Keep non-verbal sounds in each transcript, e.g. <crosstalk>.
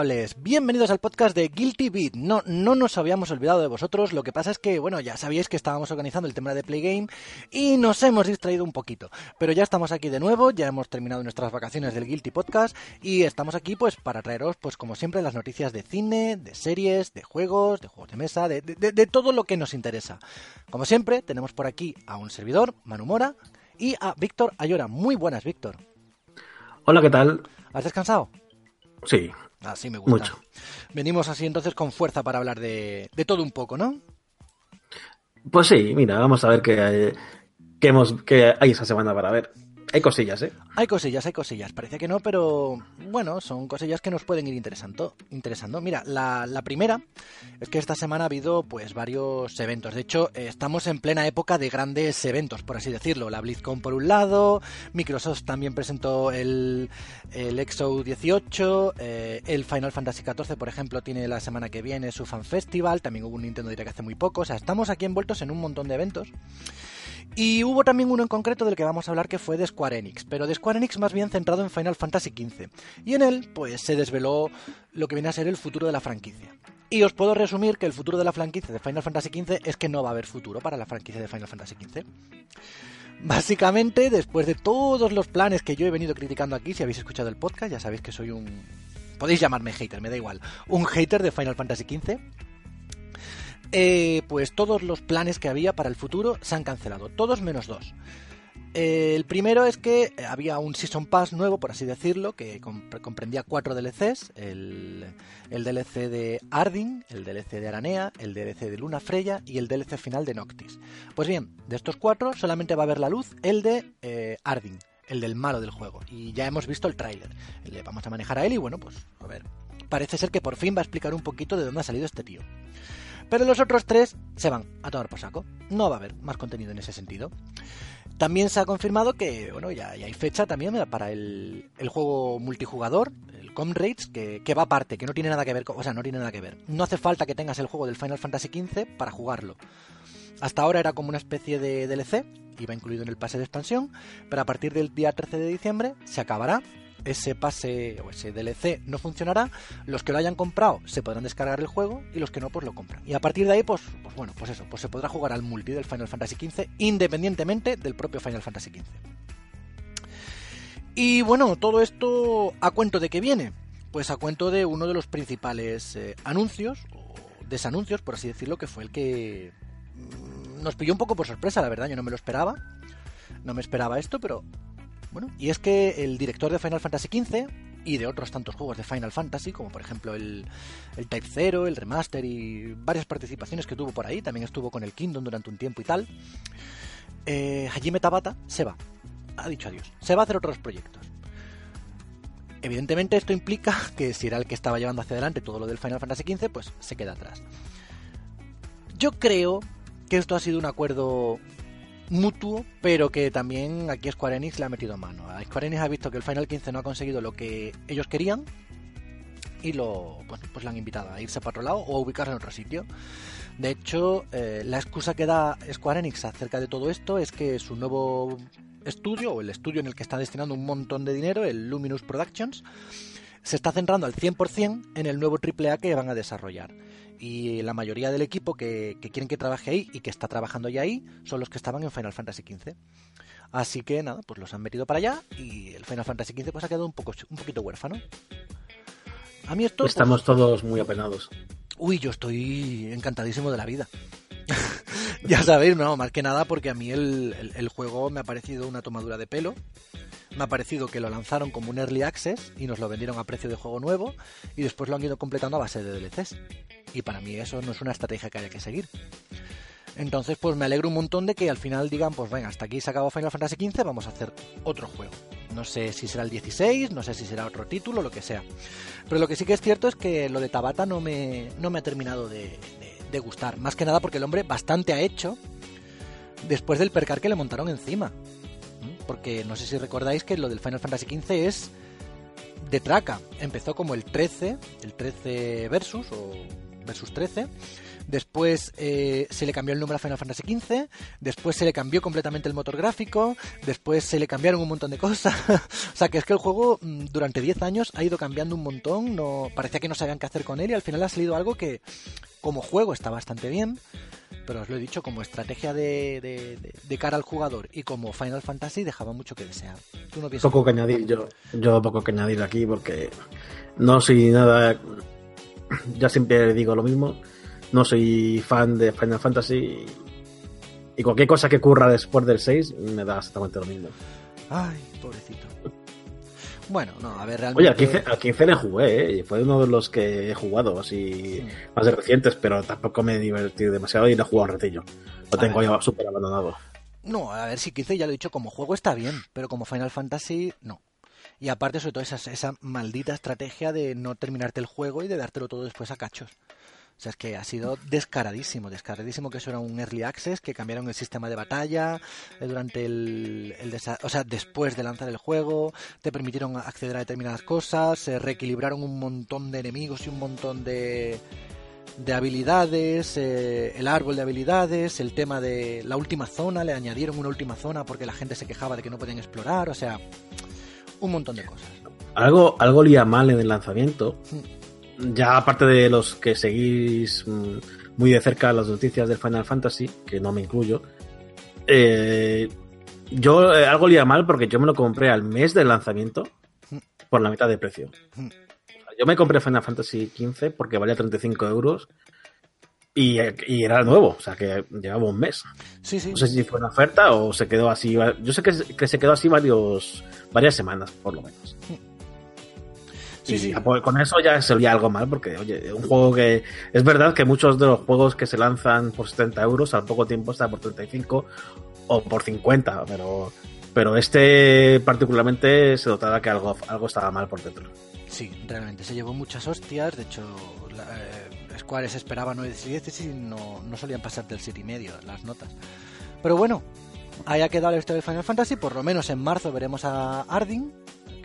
Culpables, bienvenidos al podcast de Guilty Beat. No, no nos habíamos olvidado de vosotros, lo que pasa es que, bueno, ya sabíais que estábamos organizando el tema de Playgame y nos hemos distraído un poquito. Pero ya estamos aquí de nuevo, ya hemos terminado nuestras vacaciones del Guilty Podcast y estamos aquí pues para traeros, pues como siempre, las noticias de cine, de series, de juegos, de juegos de mesa, de, de- de todo lo que nos interesa. Como siempre, tenemos por aquí a un servidor, Manu Mora, y a Víctor Ayora. Muy buenas, Víctor. Hola, ¿qué tal? ¿Has descansado? Sí, Así me gusta. Mucho. Venimos así entonces con fuerza para hablar de, de todo un poco, ¿no? pues sí, mira, vamos a ver qué, hay- qué, hemos, qué hay esa semana para ver. Hay cosillas, ¿eh? Hay cosillas, hay cosillas. Parece que no, pero bueno, son cosillas que nos pueden ir interesando. interesando. Mira, la, la primera es que esta semana ha habido pues varios eventos. De hecho, eh, estamos en plena época de grandes eventos, por así decirlo. La BlizzCon por un lado, Microsoft también presentó el, el EXO 18, eh, el Final Fantasy XIV, por ejemplo, tiene la semana que viene su Fan Festival, también hubo un Nintendo Direct hace muy poco. O sea, estamos aquí envueltos en un montón de eventos. Y hubo también uno en concreto del que vamos a hablar que fue de Square Enix, pero de Square Enix más bien centrado en Final Fantasy XV. Y en él, pues se desveló lo que viene a ser el futuro de la franquicia. Y os puedo resumir que el futuro de la franquicia de Final Fantasy XV es que no va a haber futuro para la franquicia de Final Fantasy XV. Básicamente, después de todos los planes que yo he venido criticando aquí, si habéis escuchado el podcast, ya sabéis que soy un... Podéis llamarme hater, me da igual. Un hater de Final Fantasy XV. Eh, pues todos los planes que había para el futuro se han cancelado, todos menos dos. Eh, el primero es que había un Season Pass nuevo, por así decirlo, que comp- comprendía cuatro DLCs, el, el DLC de Arding, el DLC de Aranea, el DLC de Luna Freya y el DLC final de Noctis. Pues bien, de estos cuatro solamente va a ver la luz el de eh, el del malo del juego. Y ya hemos visto el tráiler. Le vamos a manejar a él y bueno, pues a ver. Parece ser que por fin va a explicar un poquito de dónde ha salido este tío. Pero los otros tres se van a tomar por saco. No va a haber más contenido en ese sentido. También se ha confirmado que, bueno, ya, hay fecha también para el, el juego multijugador, el Comrades, que, que va aparte, que no tiene nada que ver, con- o sea, no tiene nada que ver. No hace falta que tengas el juego del Final Fantasy XV para jugarlo. Hasta ahora era como una especie de DLC, iba incluido en el pase de expansión, pero a partir del día 13 de diciembre se acabará. Ese pase o ese DLC no funcionará. Los que lo hayan comprado se podrán descargar el juego y los que no, pues lo compran. Y a partir de ahí, pues, pues bueno, pues eso, pues se podrá jugar al multi del Final Fantasy XV independientemente del propio Final Fantasy XV. Y bueno, todo esto a cuento de qué viene. Pues a cuento de uno de los principales eh, anuncios, o desanuncios, por así decirlo, que fue el que mm, nos pilló un poco por sorpresa, la verdad, yo no me lo esperaba. No me esperaba esto, pero bueno, y es que el director de Final Fantasy XV y de otros tantos juegos de Final Fantasy, como por ejemplo el, el Type 0, el Remaster y varias participaciones que tuvo por ahí, también estuvo con el Kingdom durante un tiempo y tal, eh, Hajime Tabata se va, ha dicho adiós, se va a hacer otros proyectos. Evidentemente esto implica <laughs> que si era el que estaba llevando hacia adelante todo lo del Final Fantasy XV, pues se queda atrás. Yo creo que esto ha sido un acuerdo mutuo, pero que también aquí Square Enix le ha metido mano. A Square Enix ha visto que el Final 15 no ha conseguido lo que ellos querían y lo pues, pues le han invitado a irse para otro lado o a ubicarse en otro sitio. De hecho, eh, la excusa que da Square Enix acerca de todo esto es que su nuevo estudio, o el estudio en el que está destinando un montón de dinero, el Luminous Productions, se está centrando al 100% en el nuevo AAA que van a desarrollar. Y la mayoría del equipo que, que, quieren que trabaje ahí y que está trabajando ya ahí son los que estaban en Final Fantasy XV. Así que nada, pues los han metido para allá y el Final Fantasy XV pues ha quedado un, poco, un poquito huérfano. A mí esto... Estamos pues... todos muy apenados. Uy, yo estoy encantadísimo de la vida. <laughs> Ya sabéis, no, más que nada porque a mí el, el, el, juego me ha parecido una tomadura de pelo. Me ha parecido que lo lanzaron como un early access y nos lo vendieron a precio de juego nuevo y después lo han ido completando a base de DLCs. Y para mí eso no es una estrategia que haya que seguir. Entonces, pues me alegro un montón de que al final digan, pues venga, hasta aquí se acabó Final Fantasy XV, vamos a hacer otro juego. No sé si será el 16, no sé si será otro título, lo que sea. Pero lo que sí que es cierto es que lo de Tabata no me, no me ha terminado de, de, de gustar. Más que nada porque el hombre bastante ha hecho después del percar que le montaron encima. Porque no sé si recordáis que lo del Final Fantasy XV es de traca. Empezó como el 13, el 13 versus o versus 13 después eh, se le cambió el nombre a Final Fantasy XV, después se le cambió completamente el motor gráfico, después se le cambiaron un montón de cosas. <laughs> o sea, que es que el juego mm, durante 10 años ha ido cambiando un montón, no parecía que no sabían qué hacer con él y al final ha salido algo que como juego está bastante bien, pero os lo he dicho, como estrategia de, de, de, de cara al jugador y como Final Fantasy dejaba mucho que desear. ¿Tú no poco que añadir, yo, yo poco que añadir aquí porque no soy nada... Ya siempre digo lo mismo no soy fan de Final Fantasy y cualquier cosa que ocurra después del 6 me da exactamente lo mismo. Ay, pobrecito. Bueno, no, a ver, realmente... Oye, al 15, le jugué, ¿eh? fue uno de los que he jugado, así, sí. más de recientes, pero tampoco me he divertido demasiado y no he jugado un ratillo. Lo a tengo ya súper abandonado. No, a ver, si 15 ya lo he dicho, como juego está bien, pero como Final Fantasy, no. Y aparte, sobre todo, esa, esa maldita estrategia de no terminarte el juego y de dártelo todo después a cachos. O sea, es que ha sido descaradísimo, descaradísimo que eso era un early access, que cambiaron el sistema de batalla eh, durante el, el o sea, después de lanzar el juego, te permitieron acceder a determinadas cosas, se reequilibraron un montón de enemigos y un montón de, de habilidades, eh, el árbol de habilidades, el tema de la última zona, le añadieron una última zona porque la gente se quejaba de que no podían explorar, o sea, un montón de cosas. Algo, algo lía mal en el lanzamiento. Ya aparte de los que seguís muy de cerca las noticias del Final Fantasy, que no me incluyo, eh, yo eh, algo lía mal porque yo me lo compré al mes del lanzamiento por la mitad de precio. Yo me compré Final Fantasy XV porque valía 35 euros y, y, era nuevo, o sea que llevaba un mes. Sí, sí. No sé si fue una oferta o se quedó así. Yo sé que, que se quedó así varios, varias semanas, por lo menos. Sí, sí. Y con eso ya se oía algo mal, porque, oye, un juego que. Es verdad que muchos de los juegos que se lanzan por 70 euros al poco tiempo está por 35 o por 50, pero. Pero este particularmente se notaba que algo, algo estaba mal por dentro. Sí, realmente. Se llevó muchas hostias. De hecho, la, eh, Square se esperaba 9 y 10 y no, no solían pasar del 7 y medio las notas. Pero bueno, ahí ha quedado la historia de Final Fantasy. Por lo menos en marzo veremos a Ardyn,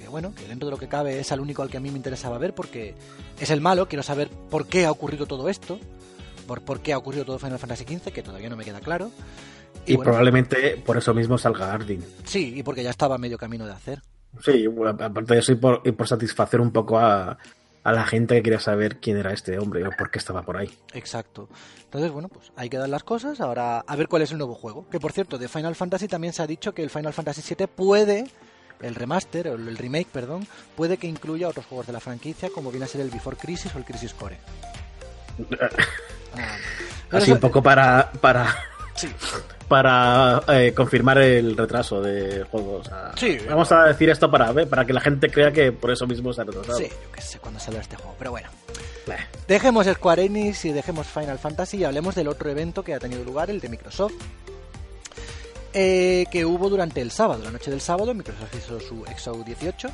que bueno, que dentro de lo que cabe es el único al que a mí me interesaba ver porque es el malo, quiero saber por qué ha ocurrido todo esto, por, por qué ha ocurrido todo Final Fantasy XV, que todavía no me queda claro. Y, y bueno, probablemente por eso mismo salga Ardyn. Sí, y porque ya estaba a medio camino de hacer. Sí, aparte de eso y por, y por satisfacer un poco a, a, la gente que quería saber quién era este hombre o por qué estaba por ahí. Exacto. Entonces, bueno, pues ahí quedan las cosas. Ahora a ver cuál es el nuevo juego. Que por cierto, de Final Fantasy también se ha dicho que el Final Fantasy VII puede el remaster, o el remake, perdón, puede que incluya otros juegos de la franquicia, como viene a ser el Before Crisis o el Crisis Core. Ah, <laughs> Así un poco para para sí. para eh, confirmar el retraso de juegos. O sea, sí, vamos a decir esto para para que la gente crea que por eso mismo se ha retrasado. Sí, yo qué sé cuándo salió este juego, pero bueno. Dejemos Square Enix y dejemos Final Fantasy y hablemos del otro evento que ha tenido lugar, el de Microsoft, eh, que hubo durante el sábado, la noche del sábado, Microsoft hizo su EXO 18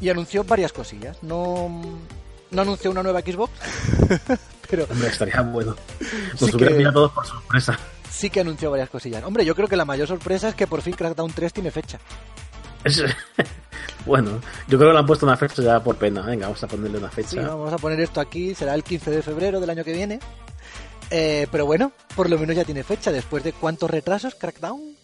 y anunció varias cosillas. No, no anunció una nueva Xbox, <laughs> pero... Hombre, estaría bueno. <laughs> Nos sí hubieran que... todos por sorpresa. Sí que anunció varias cosillas. Hombre, yo creo que la mayor sorpresa es que por fin Crackdown 3 tiene fecha. Es... <laughs> bueno, yo creo que le han puesto una fecha ya por pena. Venga, vamos a ponerle una fecha. Sí, vamos a poner esto aquí, será el 15 de febrero del año que viene. Eh, pero bueno, por lo menos ya tiene fecha. Después de cuántos retrasos, Crackdown.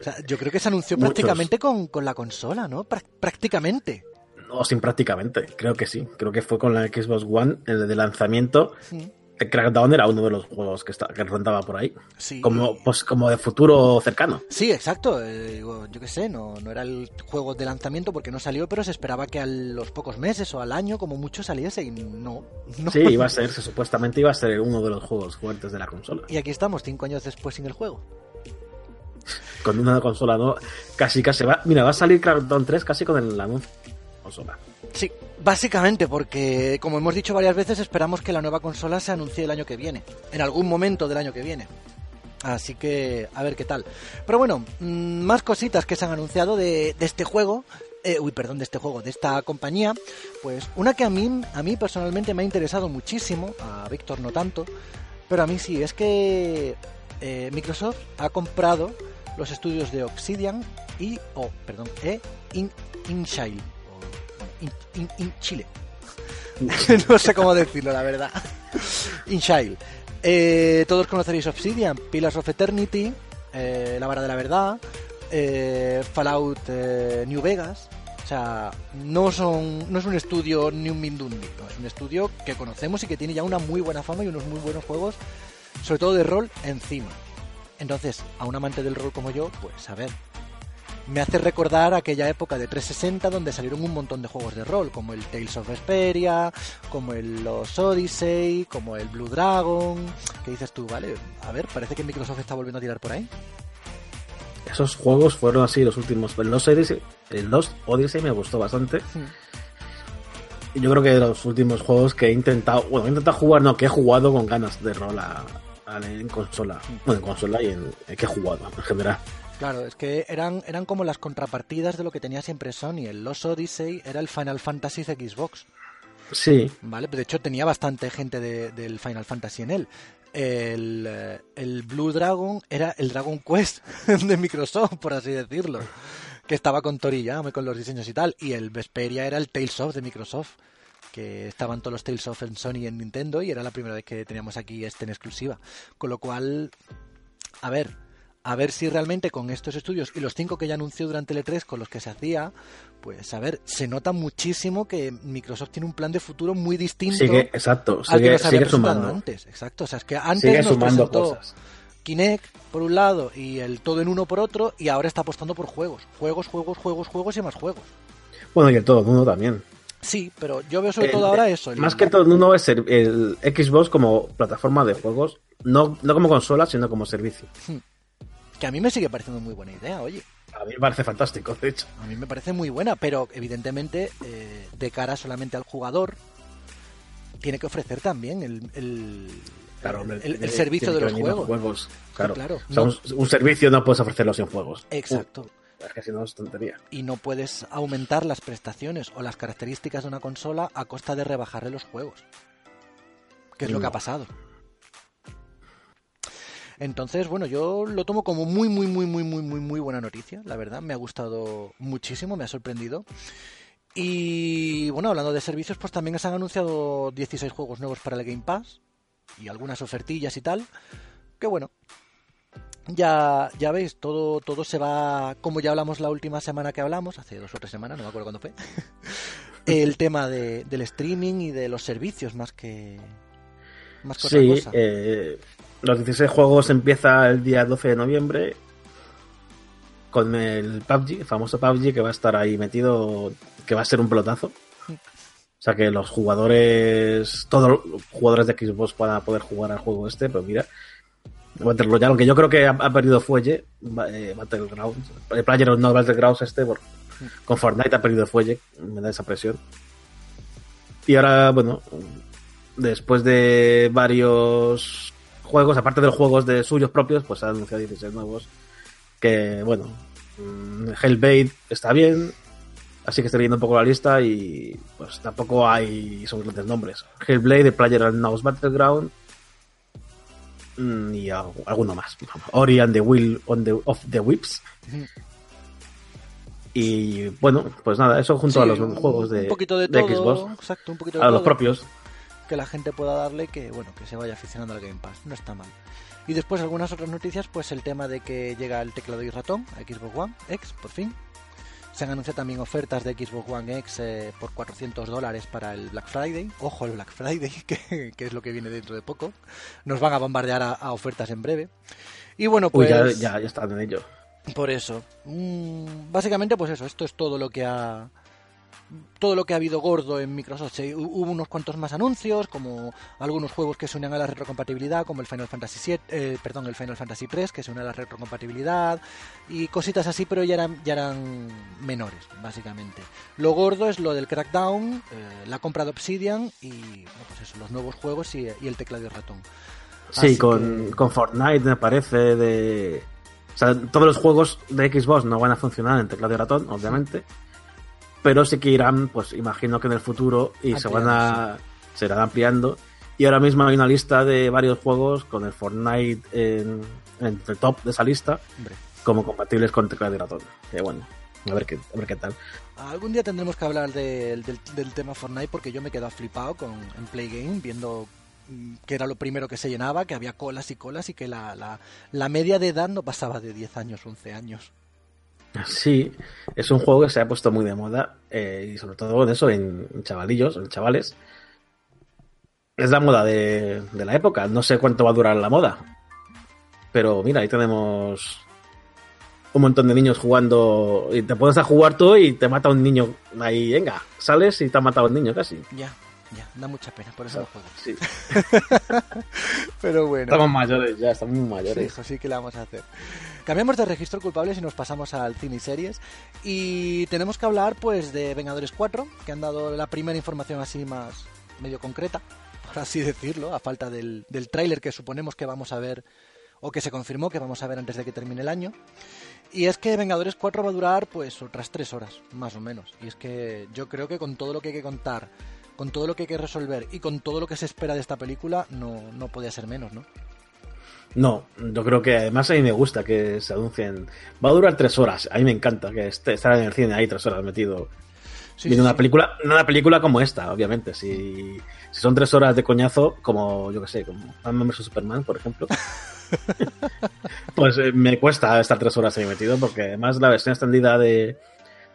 O sea, yo creo que se anunció Muchos. prácticamente con, con, la consola, ¿no? Prá prácticamente. No, sin prácticamente. Creo que sí. Creo que fue con la Xbox One, el de lanzamiento. Sí. Crackdown era uno de los juegos que, está, que rondaba por ahí. Sí. Como, pues, como de futuro cercano. Sí, exacto. Eh, yo qué sé, no, no era el juego de lanzamiento porque no salió, pero se esperaba que a los pocos meses o al año, como mucho, saliese y no. no. Sí, iba a ser, supuestamente iba a ser uno de los juegos fuertes de la consola. Y aquí estamos, cinco años después sin el juego. Con una consola no, casi casi va. Mira, va a salir Crackdown 3 casi con el anuncio consola. Sí, básicamente porque, como hemos dicho varias veces, esperamos que la nueva consola se anuncie el año que viene, en algún momento del año que viene. Así que, a ver qué tal. Pero bueno, mm, más cositas que se han anunciado de, este juego. Eh, uy, perdón, de este juego, de esta compañía. Pues una que a mí, a mí personalmente me ha interesado muchísimo, a Víctor no tanto, pero a mí sí, es que eh, Microsoft ha comprado los estudios de Obsidian y, oh, perdón, e In, InShile, in, in, Chile. <laughs> no sé cómo decirlo, la verdad. InShile. Eh, todos conoceréis Obsidian, Pillars of Eternity, eh, La Vara de la Verdad, eh, Fallout eh, New Vegas. O sea, no, son, no es un estudio ni un Mindundi, es un estudio que conocemos y que tiene ya una muy buena fama y unos muy buenos juegos, sobre todo de rol, encima. Entonces, a un amante del rol como yo, pues a ver, me hace recordar aquella época de 360 donde salieron un montón de juegos de rol, como el Tales of Vesperia, como el Los Odyssey, como el Blue Dragon. ¿Qué dices tú? Vale, a ver, parece que Microsoft está volviendo a tirar por ahí. Esos juegos fueron así los últimos. El 2 Odyssey, el 2 Odyssey me gustó bastante. Y yo creo que de los últimos juegos que he intentado, bueno, he intentado jugar, no, que he jugado con ganas de rol a, a- en consola. Bueno, en consola y en que he jugado en general. Claro, es que eran, eran como las contrapartidas de lo que tenía siempre Sony. El Los Odyssey era el Final Fantasy de Xbox. Sí, ¿Vale? De hecho, tenía bastante gente de- del Final Fantasy en él. El, eh, el Blue Dragon era el Dragon Quest <laughs> de Microsoft, por así decirlo. Que estaba con Toriyama, con los diseños y tal. Y el Vesperia era el Tales of de Microsoft. Que estaban todos los Tales of en Sony y en Nintendo. Y era la primera vez que teníamos aquí este en exclusiva. Con lo cual, a ver, a ver si realmente con estos estudios y los cinco que ya anunció durante el E3 con los que se hacía, pues a ver, se nota muchísimo que Microsoft tiene un plan de futuro muy distinto sigue, exacto, al que sigue, nos había sigue presentado antes. Exacto, o sea, es que antes Sigue nos sumando presentó cosas. Kinect por un lado y el todo en uno por otro y ahora está apostando por juegos, juegos, juegos, juegos, juegos y más juegos. Bueno, y el todo en uno también. Sí, pero yo veo sobre El- todo ahora eso. el- Más que todo en uno es el, el Xbox como plataforma de juegos, no, no como consola, sino como servicio. Que a mí me sigue pareciendo muy buena idea, oye. A mí me parece fantástico, de hecho. A mí me parece muy buena, pero evidentemente eh, de cara solamente al jugador tiene que ofrecer también el, el, Claro, el, hombre, el tiene- servicio de los juegos. juegos. Claro, Claro, O sea, no- un, un servicio no puedes ofrecerlo sin juegos. Exacto. Uh, es que si no es tontería. Y no puedes aumentar las prestaciones o las características de una consola a costa de rebajarle los juegos. Que es lo que ha pasado. Entonces, bueno, yo lo tomo como muy, muy, muy, muy, muy, muy, muy buena noticia, la verdad. Me ha gustado muchísimo, me ha sorprendido. Y bueno, hablando de servicios, pues también se han anunciado 16 juegos nuevos para el Game Pass y algunas ofertillas y tal. Que bueno, ya, ya veis, todo, todo se va, como ya hablamos la última semana que hablamos, hace dos o tres semanas, no me acuerdo cuándo fue, <laughs> el tema de, del streaming y de los servicios más que, más que otra cosa. eh, los 16 juegos empieza el día 12 de noviembre con el PUBG, el famoso PUBG que va a estar ahí metido, que va a ser un pelotazo. O sea que los jugadores, todos los jugadores de Xbox van a poder jugar al juego este, pero mira, Battle Royale, aunque yo creo que ha, perdido fuelle, eh, Battlegrounds, el Player no Battlegrounds este, por- con Fortnite ha perdido fuelle, me da esa presión. Y ahora, bueno, después de varios juegos, aparte de los juegos de suyos propios, pues ha anunciado 16 nuevos. Que, bueno, mm, Hellblade está bien, así que estoy leyendo un poco la lista y pues tampoco hay son grandes nombres. Hellblade, The Player Unknown's Battleground mm, y al- alguno más. Ori and the Will on the, of the Whips. Y bueno, pues nada, eso junto Sí, a los un- juegos de, un poquito de, de todo, Xbox, exacto, un poquito de a los propios. Que la gente pueda darle que bueno que se vaya aficionando al Game Pass, no está mal. Y después algunas otras noticias, pues el tema de que llega el teclado y ratón a Xbox One X, por fin. Se han anunciado también ofertas de Xbox One X eh, por 400 dólares para el Black Friday. Ojo, el Black Friday, <laughs> que, es lo que viene dentro de poco. Nos van a bombardear a, ofertas en breve. Y bueno, pues... ya, ya, ya están en ello. Por eso. Mm, básicamente, pues eso, esto es todo lo que ha todo lo que ha habido gordo en Microsoft. hubo unos cuantos más anuncios, como algunos juegos que se unen a la retrocompatibilidad, como el Final Fantasy 7, eh, perdón, el Final Fantasy 3, que se une a la retrocompatibilidad, y cositas así, pero ya eran, ya eran menores, básicamente. Lo gordo es lo del Crackdown, eh, la compra de Obsidian y pues eso, los nuevos juegos y, el teclado y ratón. Sí, con, con Fortnite me parece de... O sea, todos los juegos de Xbox no van a funcionar en teclado y ratón, obviamente pero sí que irán, pues imagino que en el futuro y se van a se irán ampliando. Y ahora mismo hay una lista de varios juegos con el Fortnite en, el top de esa lista como compatibles con teclado y ratón. Que bueno, a ver qué, a ver qué tal. Algún día tendremos que hablar del, tema Fortnite porque yo me he quedado flipado con, en Play Game viendo mm, que era lo primero que se llenaba, que había colas y colas y que la, la, la media de edad no pasaba de 10 años, 11 años. Sí, es un juego que se ha puesto muy de moda eh, y sobre todo en eso, en chavalillos, en chavales. Es la moda de, la época, no sé cuánto va a durar la moda. Pero mira, ahí tenemos un montón de niños jugando y te pones a jugar tú y te mata un niño ahí, venga, sales y te ha matado un niño casi. Ya, ya, da mucha pena, por eso no juego. Sí. <laughs> Pero bueno. Estamos mayores, ya, estamos muy mayores. Sí, sí que le vamos a hacer. Cambiamos de registro culpables y nos pasamos al cine y series. Y tenemos que hablar pues de Vengadores 4, que han dado la primera información así más medio concreta, por así decirlo, a falta del, del tráiler que suponemos que vamos a ver o que se confirmó que vamos a ver antes de que termine el año. Y es que Vengadores 4 va a durar pues otras tres horas, más o menos. Y es que yo creo que con todo lo que hay que contar, con todo lo que hay que resolver y con todo lo que se espera de esta película, no, no podía ser menos, ¿no? No, yo creo que además a mí me gusta que se anuncien. Va a durar tres horas. A mí me encanta que esté, estar en el cine ahí tres horas metido. viendo una película, una película como esta, obviamente. Si, si son tres horas de coñazo, como yo que sé, como Batman vs Superman, por ejemplo. <laughs> pues eh, me cuesta estar tres horas ahí metido, porque además la versión extendida de,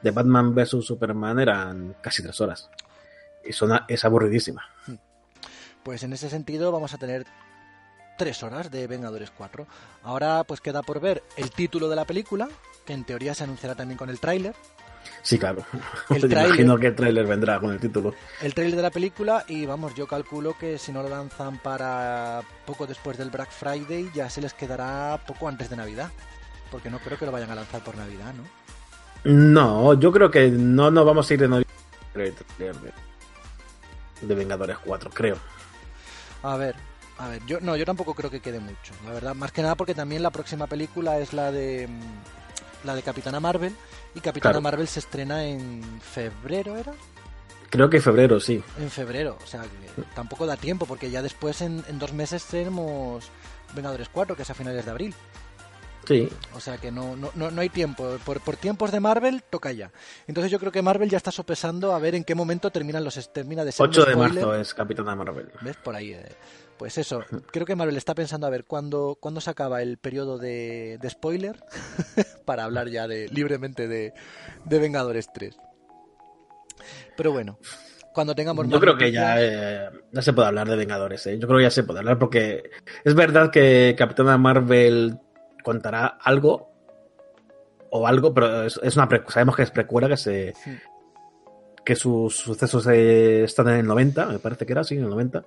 de Batman vs Superman eran casi tres horas. Y es aburridísima. Pues en ese sentido vamos a tener tres horas de Vengadores 4. Ahora pues queda por ver el título de la película, que en teoría se anunciará también con el tráiler. Sí, claro. El <laughs> imagino que el tráiler vendrá con el título. El tráiler de la película y vamos, yo calculo que si no lo lanzan para poco después del Black Friday ya se les quedará poco antes de Navidad. Porque no creo que lo vayan a lanzar por Navidad, ¿no? No, yo creo que no nos vamos a ir de noviembre de Vengadores 4, creo. A ver, a ver, yo no, yo tampoco creo que quede mucho, la verdad. Más que nada porque también la próxima película es la de mm, la de Capitana Marvel y Capitana Marvel se estrena en febrero, ¿era? Creo que febrero, sí. En febrero, o sea, que tampoco da tiempo porque ya después en, en dos meses tenemos Vengadores 4, que es a finales de abril. Sí. O sea que no, no, no, hay tiempo. Por, por, tiempos de Marvel toca ya. Entonces yo creo que Marvel ya está sopesando a ver en qué momento terminan los termina de ser 8 de marzo es Capitana Marvel. ¿Ves? Por ahí. Eh. Pues eso, creo que Marvel está pensando a ver cuándo, cuándo se acaba el periodo de, de spoiler <laughs> para hablar ya de libremente de, de Vengadores 3. Pero bueno, cuando tengamos Yo creo que ya, eh, ya se puede hablar de Vengadores, ¿eh? Yo creo que ya se puede hablar porque es verdad que Capitana Marvel contará algo o algo, pero es, una sabemos que es precuela que se que sus sucesos están en el 90, me parece que era, sí, en el 90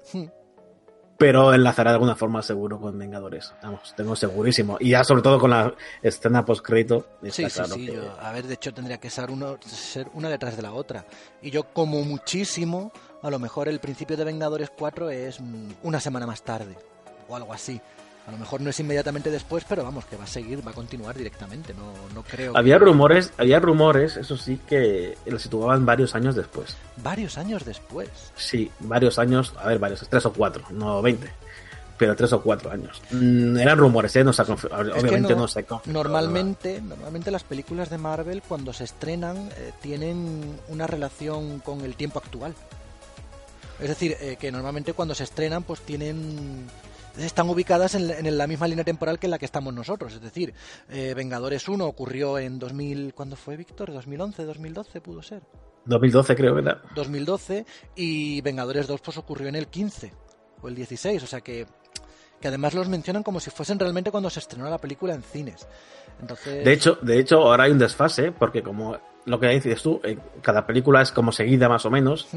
pero enlazará de alguna forma seguro con Vengadores. Vamos, tengo segurísimo. Y ya sobre todo con la escena post-crédito. Sí, sí, sí. a ver, de hecho tendría que ser, uno, ser una detrás de la otra. Y yo como muchísimo, a lo mejor el principio de Vengadores 4 es una semana más tarde. O algo así. A lo mejor no es inmediatamente después, pero vamos, que va a seguir, va a continuar directamente. No, no creo. Había rumores, había rumores, eso sí, que lo situaban varios años después. ¿Varios años después? Sí, varios años, a ver, varios, tres o cuatro, no veinte. Pero tres o cuatro años. Mm, eran rumores, ¿eh? No se ha Obviamente no, se Normalmente, normalmente las películas de Marvel, cuando se estrenan, eh, tienen una relación con el tiempo actual. Es decir, eh, que normalmente cuando se estrenan, pues tienen están ubicadas en, la misma línea temporal que en la que estamos nosotros. Es decir, eh, Vengadores 1 ocurrió en 2000, ¿cuándo fue Víctor? ¿2011, 2012 pudo ser? 2012 creo era. 2012 y Vengadores 2 pues ocurrió en el 15 o el 16, o sea que que además los mencionan como si fuesen realmente cuando se estrenó la película en cines. Entonces... De hecho, de hecho ahora hay un desfase porque como lo que dices tú, eh, cada película es como seguida más o menos.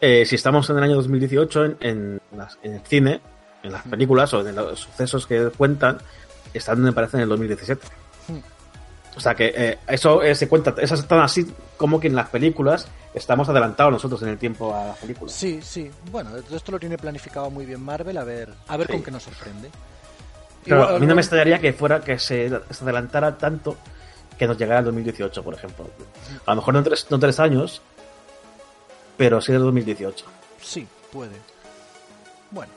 Eh, si estamos en el año 2018 en, en, en el cine, en las películas o en los sucesos que cuentan, están, me parece, en el 2017. O sea que eh, eso se cuenta, esas están así como que en las películas estamos adelantados nosotros en el tiempo a las películas. Sí, sí. Bueno, esto lo tiene planificado muy bien Marvel, a ver, a ver con qué nos sorprende. Pero a mí no me extrañaría que fuera que se, adelantara tanto que nos llegara el 2018, por ejemplo. A lo mejor no tres, no tres años, pero sí el 2018. Sí, puede. Bueno,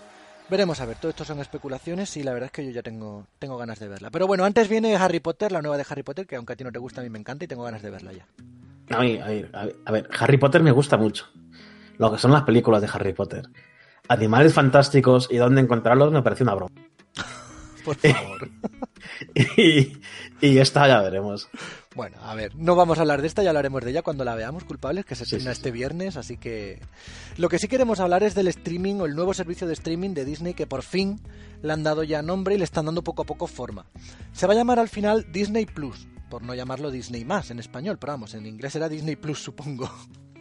veremos a ver. Todo esto son especulaciones y la verdad es que yo ya tengo, tengo ganas de verla. Pero bueno, antes viene Harry Potter, la nueva de Harry Potter, que aunque a ti no te gusta, a mí me encanta y tengo ganas de verla ya. A, mí, a, ver, Harry Potter me gusta mucho. Lo que son las películas de Harry Potter. Animales fantásticos y dónde encontrarlos me parece una broma. <laughs> Por favor. <laughs> <laughs> y, y esta ya veremos. Bueno, a ver, no vamos a hablar de esta, ya hablaremos de ella cuando la veamos, culpables, que se estrena este viernes, así que... Lo que sí queremos hablar es del streaming o el nuevo servicio de streaming de Disney que por fin le han dado ya nombre y le están dando poco a poco forma. Se va a llamar al final Disney Plus, por no llamarlo Disney más en español, pero vamos, en inglés era Disney Plus, supongo.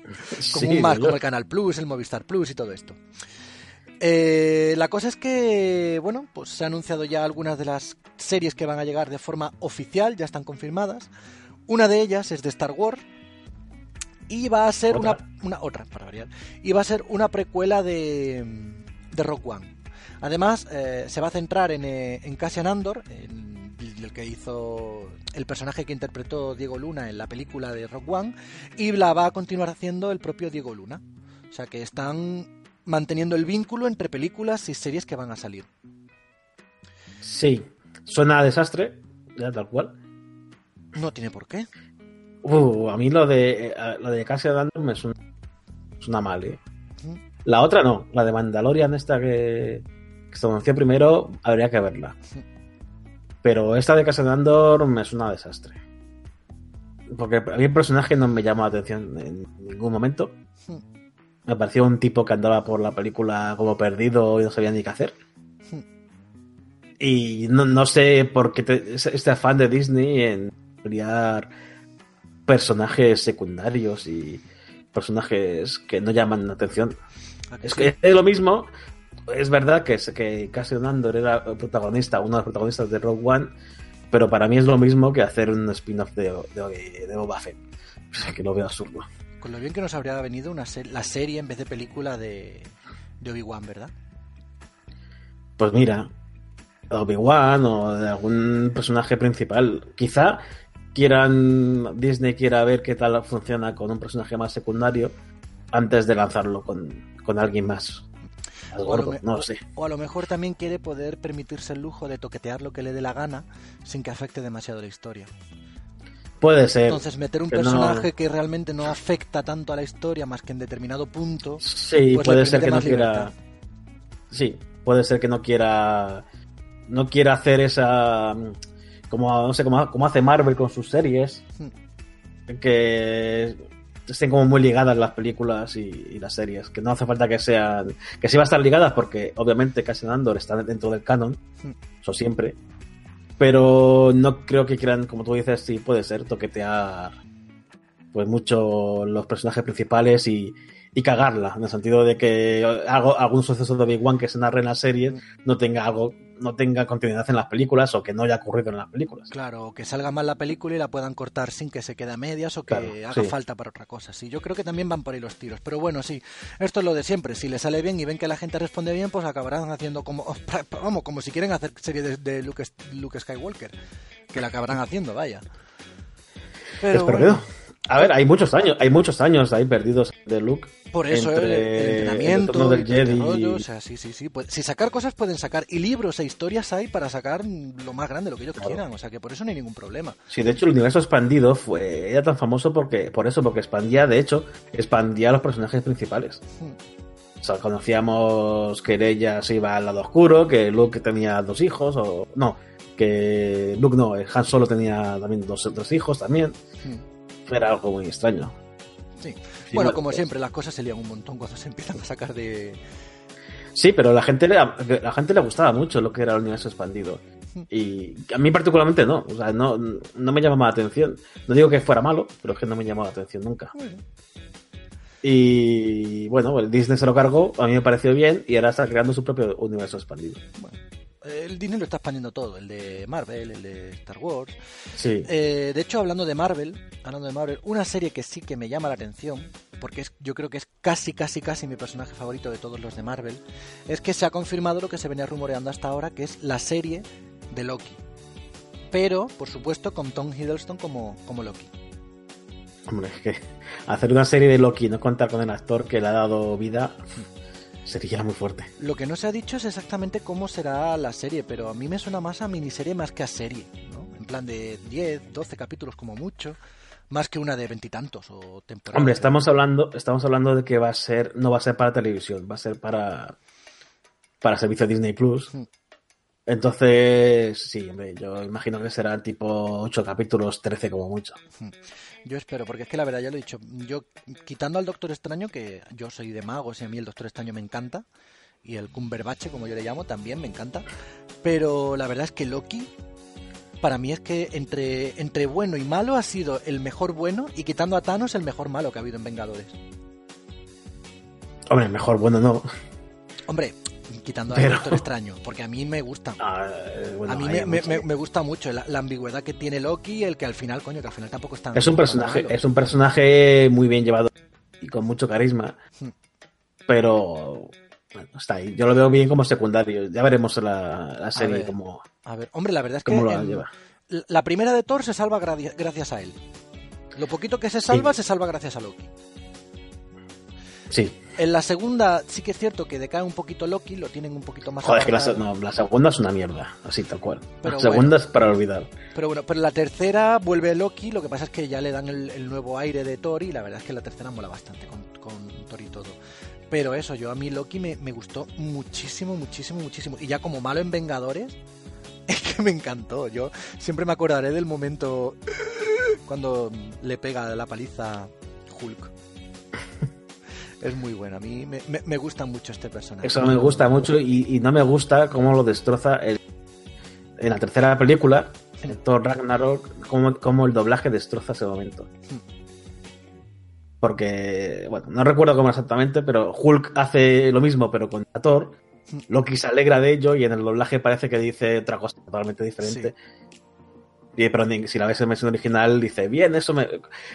<laughs> como más, como el Canal Plus, el Movistar Plus y todo esto. Eh, la cosa es que, bueno, pues se ha anunciado ya algunas de las series que van a llegar de forma oficial, ya están confirmadas. Una de ellas es de Star Wars. Y va a ser una, otra, para variar. Y va a ser una precuela de, de Rock One. Además, eh, se va a centrar en, eh, en Cassian Andor, en el que hizo el personaje que interpretó Diego Luna en la película de Rock One, y la va a continuar haciendo el propio Diego Luna. O sea que están manteniendo el vínculo entre películas y series que van a salir. Sí, suena a desastre, ya tal cual. No tiene por qué. Uh, a mí lo de eh, lo de Cassia Andor me suena, mal, ¿eh? La otra no, la de Mandalorian esta que, que se anunció primero, habría que verla. Pero esta de Cassia Andor me suena a desastre. Porque a mí el personaje no me llama la atención en ningún momento. Me pareció un tipo que andaba por la película como perdido y no sabía ni qué hacer. Y no, no sé por qué este afán de Disney en crear personajes secundarios y personajes que no llaman la atención. Es que es lo mismo. Es verdad que, que Cassian Andor era el protagonista, uno de los protagonistas de Rogue One, pero para mí es lo mismo que hacer un spin-off de, de, de Boba Fett. <laughs> O sea, que lo veo absurdo. Con lo bien que nos habría venido una la serie en vez de película de, de Obi-Wan, ¿verdad? Pues mira, Obi-Wan o de algún personaje principal. Quizá quieran Disney quiera ver qué tal funciona con un personaje más secundario antes de lanzarlo con, alguien más. no sé. o a lo mejor también quiere poder permitirse el lujo de toquetear lo que le dé la gana sin que afecte demasiado la historia. Puede ser. Entonces, meter un personaje que realmente no afecta tanto a la historia más que en determinado punto. Sí, pues puede ser que no quiera. Sí, puede ser que no quiera. No quiera hacer esa. Como, no sé, como, como hace Marvel con sus series. Hmm. Que estén como muy ligadas las películas y, las series. Que no hace falta que sean. Que sí va a estar ligadas porque, obviamente, Cassian Andor está dentro del canon. Hmm. Eso siempre pero no creo que quieran, como tú dices, sí puede ser toquetear pues mucho los personajes principales y, y cagarla, en el sentido de que algo, algún suceso de Big One que se narre en la serie no tenga algo, no tenga continuidad en las películas o que no haya ocurrido en las películas. Claro, o que salga mal la película y la puedan cortar sin que se quede a medias o que haga falta para otra cosa. Sí, yo creo que también van por ahí los tiros. Pero bueno, sí, esto es lo de siempre. Si le sale bien y ven que la gente responde bien, pues acabarán haciendo como, <laughs> vamos, como si quieren hacer serie de, Luke, Luke Skywalker, que la acabarán haciendo, vaya. Pero a ver, hay muchos años, hay muchos años ahí perdidos de Luke. Por eso el, entrenamiento, del Jedi. o sea, sí, sí, sí. Pues, si sacar cosas pueden sacar y libros e historias hay para sacar lo más grande, lo que ellos quieran. O sea, que por eso no hay ningún problema. Sí, de hecho el universo expandido fue era tan famoso porque por eso, porque expandía, de hecho, expandía a los personajes principales. Hmm. O sea, conocíamos que ella se iba al lado oscuro, que Luke tenía dos hijos, o no, que Luke no, Han Solo tenía también dos, dos hijos también. Hmm. Era algo muy extraño. Sí. Sí, Bueno, no, como siempre, las cosas se lían un montón cuando se empiezan a sacar de... Sí, pero la gente le, la gente le gustaba mucho lo que era el universo expandido. Y a mí particularmente no. O sea, no, no me llamaba la atención. No digo que fuera malo, pero es que no me llamaba la atención nunca. Bueno, Y bueno, el Disney se lo cargó, a mí me pareció bien y ahora está creando su propio universo expandido. bueno. El Disney lo está expandiendo todo, el de Marvel, el de Star Wars. Sí. Eh, de hecho, hablando de Marvel, hablando de Marvel, una serie que sí que me llama la atención, porque es, yo creo que es casi, casi, casi mi personaje favorito de todos los de Marvel, es que se ha confirmado lo que se venía rumoreando hasta ahora, que es la serie de Loki. Pero, por supuesto, con Tom Hiddleston como, como Loki. Hombre, es que hacer una serie de Loki y no contar con el actor que le ha dado vida sería muy fuerte. Lo que no se ha dicho es exactamente cómo será la serie, pero a mí me suena más a miniserie más que a serie, ¿no? En plan de 10, 12 capítulos como mucho, más que una de veintitantos o temporadas. Hombre, estamos hablando, estamos hablando de que va a ser, no va a ser para televisión, va a ser para, para servicio Disney Plus. Hmm. Entonces, sí, hombre, yo imagino que serán tipo 8 capítulos, 13 como mucho. Yo espero, porque es que la verdad ya lo he dicho. Yo, quitando al Doctor Extraño, que yo soy de magos y a mí el Doctor Extraño me encanta, y el Cumberbatch, como yo le llamo, también me encanta. Pero la verdad es que Loki, para mí es que entre, entre bueno y malo ha sido el mejor bueno, y quitando a Thanos, el mejor malo que ha habido en Vengadores. Hombre, mejor, bueno, no. Hombre, quitando Pero- al Doctor Extraño, porque a mí me gusta. Ah, eh, bueno, a mí me, gusta mucho la, la ambigüedad que tiene Loki, el que al final, coño, que al final tampoco está Es un personaje, es un personaje muy bien llevado y con mucho carisma. Hmm. Pero bueno, está ahí. Yo lo veo bien como secundario. Ya veremos la, la serie ver. cómo, A ver, hombre, la verdad es que cómo lo en- lleva. la primera de Thor se salva gracia- gracias a él. Lo poquito que se salva, se salva gracias a Loki. Sí. En la segunda sí que es cierto que decae un poquito Loki, lo tienen un poquito más Joder, es que la, no, la segunda es una mierda. Así, tal cual. Pero la segunda es para olvidar. Pero bueno, pero la tercera vuelve Loki, lo que pasa es que ya le dan el, el nuevo aire de Thor y la verdad es que la tercera mola bastante con, con Thor y todo. Pero eso, yo a mí Loki me, me gustó muchísimo, muchísimo, muchísimo. Y ya como malo en Vengadores, <laughs> es que me encantó. Yo siempre me acordaré del momento cuando le pega la paliza Hulk. Es muy bueno, a mí me, me- me gusta mucho este personaje. Eso me gusta mucho y, y no me gusta cómo lo destroza el- en la tercera película, en Thor Ragnarok, cómo, cómo el doblaje destroza ese momento. Porque, bueno, no recuerdo cómo exactamente, pero Hulk hace lo mismo, pero con Thor. Loki se alegra de ello y en el doblaje parece que dice otra cosa totalmente diferente. Y, pero si la ves en versión original, dice, bien, eso me.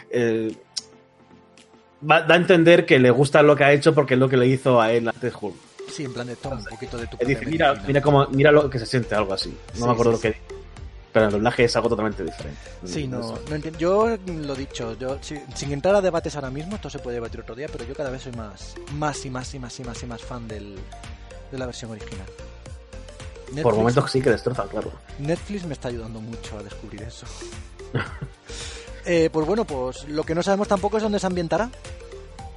eh, va- da a entender que le gusta lo que ha hecho porque es lo que le hizo a él antes Hulk. Sí, en plan de toma un poquito de tu dice, mira, medicina". mira cómo, mira lo que se siente, algo así. No Sí, me acuerdo sí, lo que Pero el doblaje es algo totalmente diferente. Sí, no, no entiendo. Yo lo dicho, yo si- sin entrar a debates ahora mismo, esto se puede debatir otro día, pero yo cada vez soy más, más y más y más y más y más fan del, de la versión original. Por momentos sí que destroza, claro. Netflix me está ayudando mucho a descubrir eso. <laughs> Eh, pues bueno, pues lo que no sabemos tampoco es dónde se ambientará.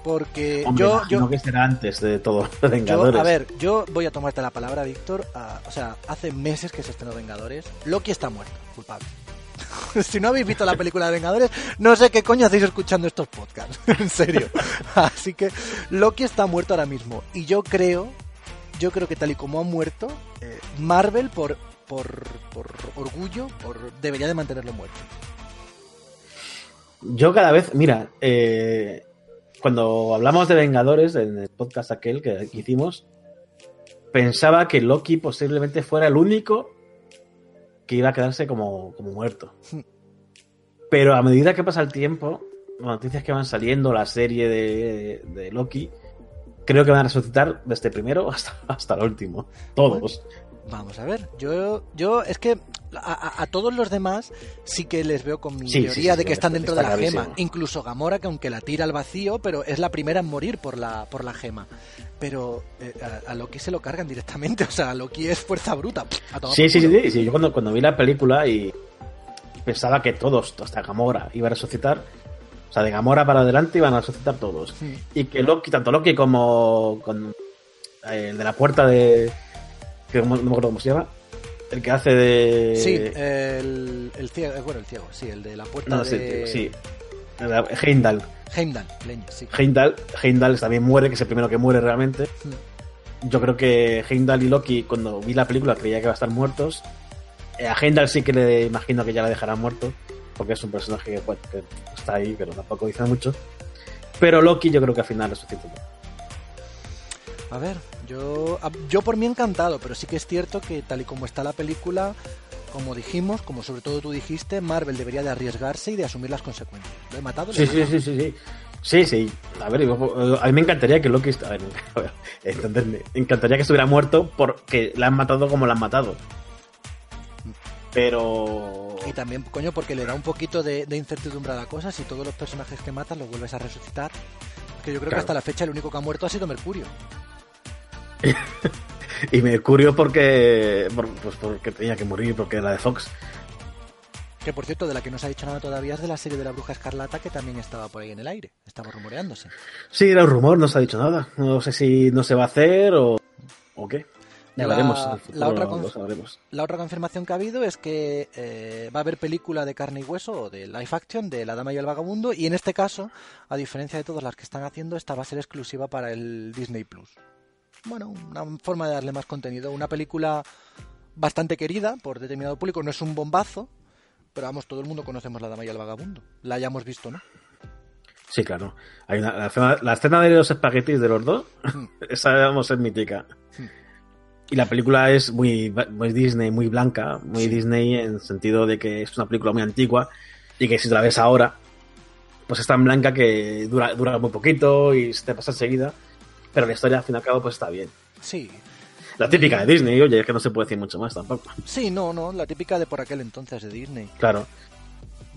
Porque Hombre, yo, yo, que será antes de todo yo, Vengadores. a ver, yo voy a tomarte la palabra, Víctor. a- o sea, hace meses que se estrenó Vengadores. Loki está muerto, culpable. <laughs> si no habéis visto la película de Vengadores, no sé qué coño hacéis escuchando estos podcasts. <laughs> en serio. <laughs> Así que Loki está muerto ahora mismo. Y yo creo, yo creo que tal y como ha muerto, eh, Marvel por, por, por orgullo, por, debería de mantenerlo muerto. Yo cada vez, mira, eh, cuando hablamos de Vengadores en el podcast aquel que, hicimos, pensaba que Loki posiblemente fuera el único que iba a quedarse como, como muerto. Pero a medida que pasa el tiempo, las noticias que van saliendo, la serie de, de Loki, creo que van a resucitar desde primero hasta, <laughs> hasta el último. Todos. Vamos a ver, yo, yo es que a, a- a todos los demás sí que les veo con mi Sí, teoría sí, de que están está- dentro de la clarísimo. gema. Incluso Gamora, que aunque la tira al vacío, pero es la primera en morir por la, por la gema. Pero eh, a, a Loki se lo cargan directamente, <laughs> o sea, Loki es fuerza bruta. A Sí, sí, sí, sí. Yo cuando, cuando vi la película y pensaba que todos, hasta Gamora, iba a resucitar. O sea, de Gamora para adelante iban a resucitar todos. Sí. Y que Loki, tanto Loki como con el de la puerta de. Que no me acuerdo cómo se llama. El que hace de. Sí, el, el ciego, eh, bueno, el ciego, sí, el de la puerta No, sí, de... sí. Heimdall. Heimdall, leña, sí. Heimdall, Heimdall también muere, que es el primero que muere realmente. Mm. Yo creo que Heimdall y Loki, cuando vi la película, creía que iba a estar muertos. Eh, a Heimdall sí que le imagino que ya le dejarán muerto, porque es un personaje que, bueno, que está ahí, pero tampoco dice mucho. Pero Loki yo creo que al final resucita. A ver, yo, yo por mí encantado, pero sí que es cierto que tal y como está la película, como dijimos, como sobre todo tú dijiste, Marvel debería de arriesgarse y de asumir las consecuencias. Lo he matado. Sí, sí, sí, sí, sí. Sí, sí. A ver, a mí me encantaría que Loki... A ver, <laughs> a ver, entenderme. Me encantaría que estuviera muerto porque la han matado como la han matado. Pero... Y también, coño, porque le da un poquito de, de incertidumbre a la cosa si todos los personajes que matas los vuelves a resucitar. Que yo creo que hasta la fecha el único que ha muerto ha sido Mercurio. <laughs> Y Mercurio porque... por- pues porque tenía que morir, porque era de Fox. Que por cierto, de la que no se ha dicho nada todavía es de la serie de la Bruja Escarlata que también estaba por ahí en el aire. Estaba rumoreándose. Sí, era un rumor, no se ha dicho nada. No sé si no se va a hacer o... ¿O qué? Ya La- veremos. la otra. La otra confirmación que ha habido es que eh, va a haber película de carne y hueso o de live action de La Dama y el Vagabundo y en este caso, a diferencia de todas las que están haciendo, esta va a ser exclusiva para el Disney Plus. Bueno, una forma de darle más contenido. Una película bastante querida por determinado público, no es un bombazo, pero vamos, todo el mundo conocemos La Dama y el Vagabundo. La hayamos visto, ¿no? Sí, claro. Hay una, la, escena, la escena de los espaguetis de los dos, Mm. <laughs> esa vamos es mítica. Mm. Y la película es muy, muy Disney, muy blanca, muy Sí. Disney en el sentido de que es una película muy antigua y que si te la ves ahora, pues es tan blanca que dura, dura muy poquito y se te pasa enseguida. Pero la historia, al fin y al cabo, pues está bien. Sí, La típica de Disney, oye, es que no se puede decir mucho más tampoco. sí, no, no, la típica de por aquel entonces de Disney. Claro,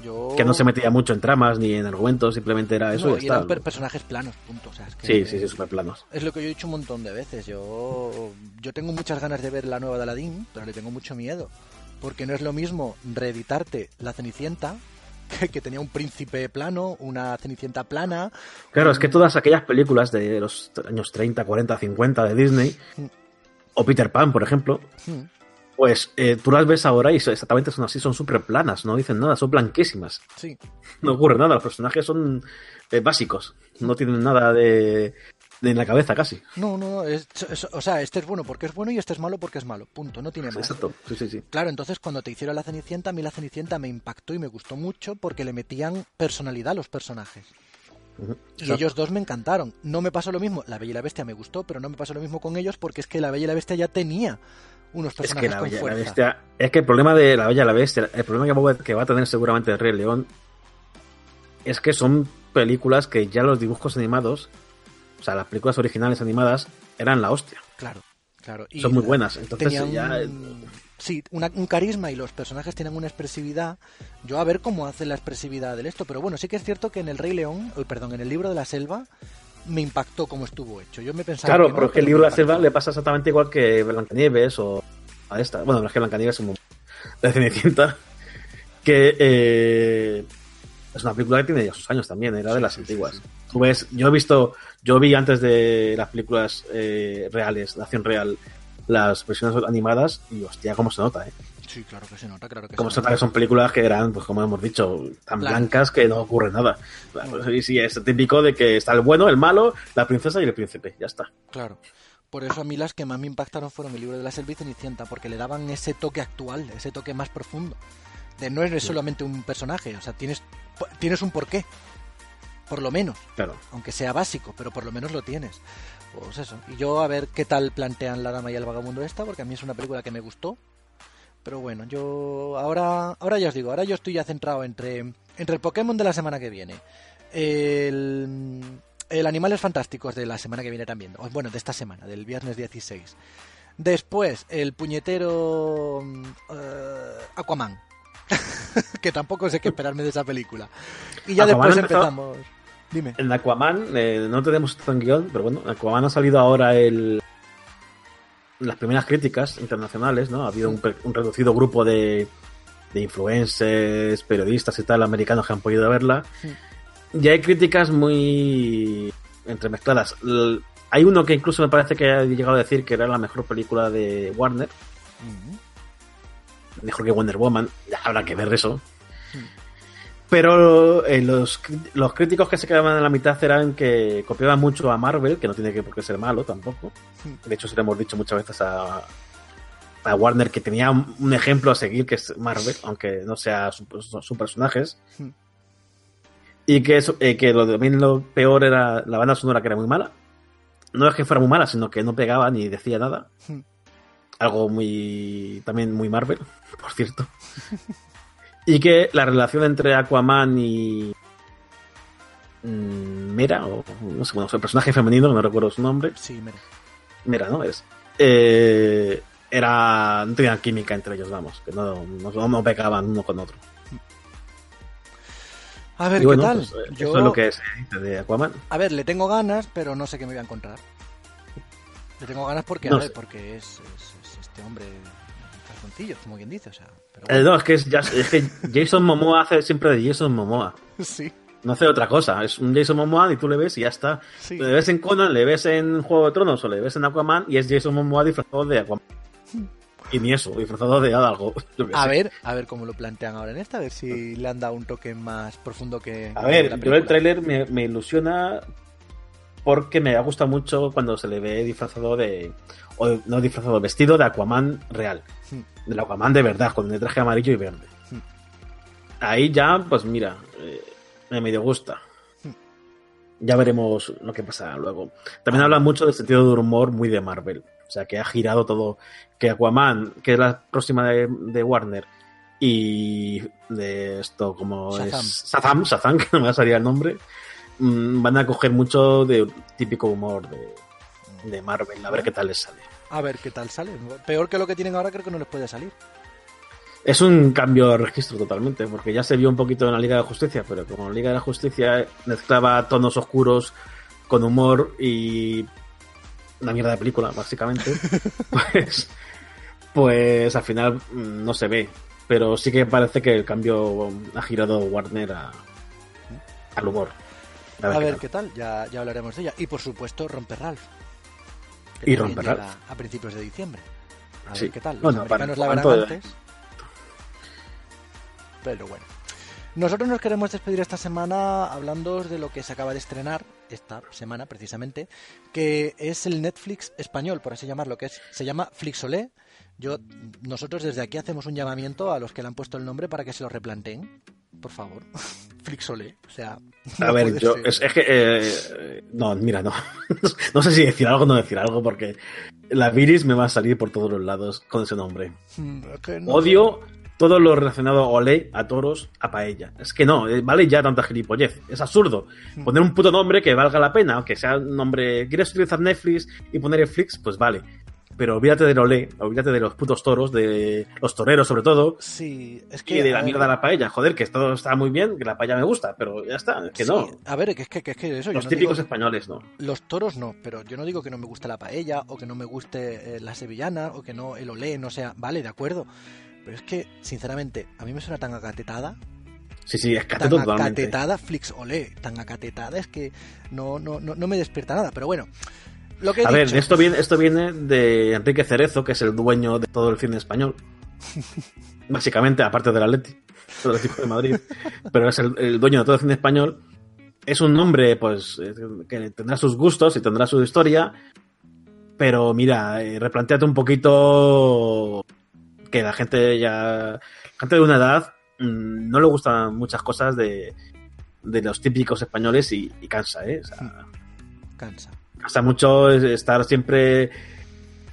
Yo... que no se metía mucho en tramas ni en argumentos, simplemente era eso No, y eran personajes planos, punto. O sea, es que- Sí, sí, sí, super planos. Es lo que yo he dicho un montón de veces. Yo, yo tengo muchas ganas de ver la nueva de Aladdin, pero le tengo mucho miedo. Porque no es lo mismo reeditarte La Cenicienta, que, <laughs> que tenía un príncipe plano, una Cenicienta plana. Claro, un- es que todas aquellas películas de los años 30, 40, 50 de Disney, Mm. o Peter Pan, por ejemplo, Hmm, pues eh, tú las ves ahora y exactamente son así, son súper planas, no dicen nada, son blanquísimas. Sí, <laughs> No ocurre nada, los personajes son eh, básicos, no tienen nada de en la cabeza casi. no, no, no, es- es- o sea, este es bueno porque es bueno y este es malo porque es malo, punto, no tiene más. Exacto, sí, sí, sí. Claro, entonces cuando te hicieron la Cenicienta, a mí la Cenicienta me impactó y me gustó mucho porque le metían personalidad a los personajes. Y exacto. ellos dos me encantaron. No me pasó lo mismo. La Bella y la Bestia me gustó, pero no me pasó lo mismo con ellos porque es que la Bella y la Bestia ya tenía unos Es personajes que la con Bella la. Bestia. Es que el problema de la Bella y la Bestia, el problema que va a tener seguramente el Rey León, es que son películas que ya los dibujos animados, o sea, las películas originales animadas, eran la hostia. Claro, claro. Y Son muy la- buenas. Entonces tenían ya. sí, una- un carisma y los personajes tienen una expresividad. Yo a ver cómo hacen la expresividad del esto, pero bueno, sí que es cierto que en el Rey León, eh, perdón, en el libro de la selva me impactó cómo estuvo hecho. Yo me pensaba Claro, que no, pero es que el libro de la selva le pasa exactamente igual que Blancanieves o a esta. Bueno, es que Blancanieves es un <laughs> de Cenicienta. Que eh, es una película que tiene ya sus años también, era de las antiguas. Tú ves, yo he visto, yo vi antes de las películas eh, reales, de acción real, las versiones animadas y hostia, cómo se nota, ¿eh? Sí, claro que se nota, claro que Cómo se se nota que son películas que eran, pues como hemos dicho, tan blancas que no ocurre nada. Y sí, es típico de que está el bueno, el malo, la princesa y el príncipe, ya está. Claro. Por eso a mí las que más me impactaron fueron el libro de la selva y Cenicienta, porque le daban ese toque actual, ese toque más profundo. De no eres solamente un personaje, o sea, tienes, tienes un porqué. Por lo menos, Claro. aunque sea básico, pero por lo menos lo tienes. Pues eso. Y yo a ver qué tal plantean La Dama y el Vagabundo esta, porque a mí es una película que me gustó. Pero bueno, yo ahora, ahora ya os digo, ahora yo estoy ya centrado entre, entre el Pokémon de la semana que viene, el, el Animales Fantásticos de la semana que viene también, bueno, de esta semana, del viernes 16. Después, el puñetero eh, Aquaman, <laughs> que tampoco sé qué esperarme de esa película. Y ya Aquaman después empezó- empezamos. Dime. En Aquaman, eh, no tenemos en guion, pero bueno, en Aquaman ha salido ahora el las primeras críticas internacionales, ¿no? Ha habido un, un reducido grupo de, de influencers, periodistas y tal, americanos que han podido verla. Sí. Y hay críticas muy entremezcladas. Hay uno que incluso me parece que ha llegado a decir que era la mejor película de Warner. Mejor que Wonder Woman. Ya habrá que ver eso. Pero eh, los, los críticos que se quedaban en la mitad eran que copiaban mucho a Marvel, que no tiene que por qué ser malo tampoco. De hecho, se lo hemos dicho muchas veces a, a Warner que tenía un ejemplo a seguir, que es Marvel, aunque no sea sus su personajes. Y que, eso, eh, que lo, también lo peor era la banda sonora, que era muy mala. No es que fuera muy mala, sino que no pegaba ni decía nada. Algo muy. también muy Marvel, por cierto. y que la relación entre Aquaman y. mm, Mera, o no sé, bueno, el personaje femenino, no recuerdo su nombre. Sí, mira. Mira, ¿no? Es. Eh, era. No tenían química entre ellos, vamos. Que no, no, no pegaban uno con otro. A ver, bueno, ¿qué tal? pues, eh, Yo, Eso es lo que dice de Aquaman. A ver, le tengo ganas, pero no sé qué me voy a encontrar. Le tengo ganas porque, No a ver, porque es, es- es este hombre calzoncillo, como quien dice, o sea. Pero Eh, no, es que, es, que Jason Momoa hace siempre de Jason Momoa. <laughs> Sí, No hace otra cosa. Es un Jason Momoa y tú le ves y ya está. sí. Le ves en Conan, le ves en Juego de Tronos o le ves en Aquaman y es Jason Momoa disfrazado de Aquaman. Y ni eso, disfrazado de algo. <laughs> A sé. ver, a ver cómo lo plantean ahora en esta, a ver si le han dado un toque más profundo que. A ver, yo el tráiler me, me ilusiona porque me ha gustado mucho cuando se le ve disfrazado de... O no disfrazado, vestido de Aquaman real. Hmm. Del Aquaman de verdad, con el traje amarillo y verde. Hmm. Ahí ya, pues mira, eh, me medio gusta. Hmm. Ya veremos lo que pasa luego. También habla mucho del sentido de humor muy de Marvel. O sea, que ha girado todo. Que Aquaman, que es la próxima de, de Warner, y de esto como Shazam. es Shazam, Shazam, <laughs> que no me va a salir el nombre, mm, van a coger mucho de típico humor de, de Marvel, a ver qué tal les sale. A ver qué tal sale. Peor que lo que tienen ahora, creo que no les puede salir. Es un cambio de registro totalmente, porque ya se vio un poquito en la Liga de la Justicia, pero como la Liga de la Justicia mezclaba tonos oscuros con humor y una mierda de película, básicamente, <laughs> pues, pues al final mm, no se ve. Pero sí que parece que el cambio ha girado Warner a, al humor. A ver, qué qué tal, ya, ya hablaremos de ella. Y por supuesto, Romper Ralph. que Y Romper Ralph. A principios de diciembre. A Sí. ver qué tal. Los Bueno, para- americanos la verán ¿cuánto- antes. Pero bueno. Nosotros nos queremos despedir esta semana hablando de lo que se acaba de estrenar esta semana precisamente, que es el Netflix español, por así llamarlo, que es, se llama Flixolé. Yo, nosotros desde aquí hacemos un llamamiento a los que le han puesto el nombre para que se lo replanteen, por favor. <laughs> Flixolé, o sea. A ver, yo, es, es que. eh, no, mira, no. <laughs> no sé si decir algo o no decir algo, porque la Viris me va a salir por todos los lados con ese nombre. Mm, es que no Odio todo lo relacionado a olé, a toros, a paella. Es que no, eh, vale ya tanta gilipollez. Es absurdo. Hmm. Poner un puto nombre que valga la pena, aunque sea un nombre. ¿Quieres utilizar Netflix y poner Netflix? Pues vale. Pero olvídate del olé, olvídate de los putos toros, de los toreros sobre todo, Sí, es y que. de a la mierda de la paella. Joder, que todo está muy bien, que la paella me gusta, pero ya está, que sí, no. A ver, que es que, que es que eso. yo Los no típicos digo- españoles no. Los toros no, pero yo no digo que no me guste la paella o que no me guste eh, la sevillana o que no el olé no sea, vale, de acuerdo. Pero es que, sinceramente, a mí me suena tan acatetada, Sí, sí, es tan acatetada Flix Olé, tan acatetada es que no, no, no, no me despierta nada. Pero bueno, lo que he A ver, dicho, esto viene, esto viene de Enrique Cerezo, que es el dueño de todo el cine español. <laughs> Básicamente, aparte del Atleti, del Atlético de Madrid. Pero es el, el dueño de todo el cine español. Es un hombre, pues, eh, que tendrá sus gustos y tendrá su historia. Pero mira, eh, replanteate un poquito que la gente ya. La gente de una edad mm, no le gustan muchas cosas de, de los típicos españoles y, y cansa, ¿eh? O sea, cansa. Cansa mucho estar siempre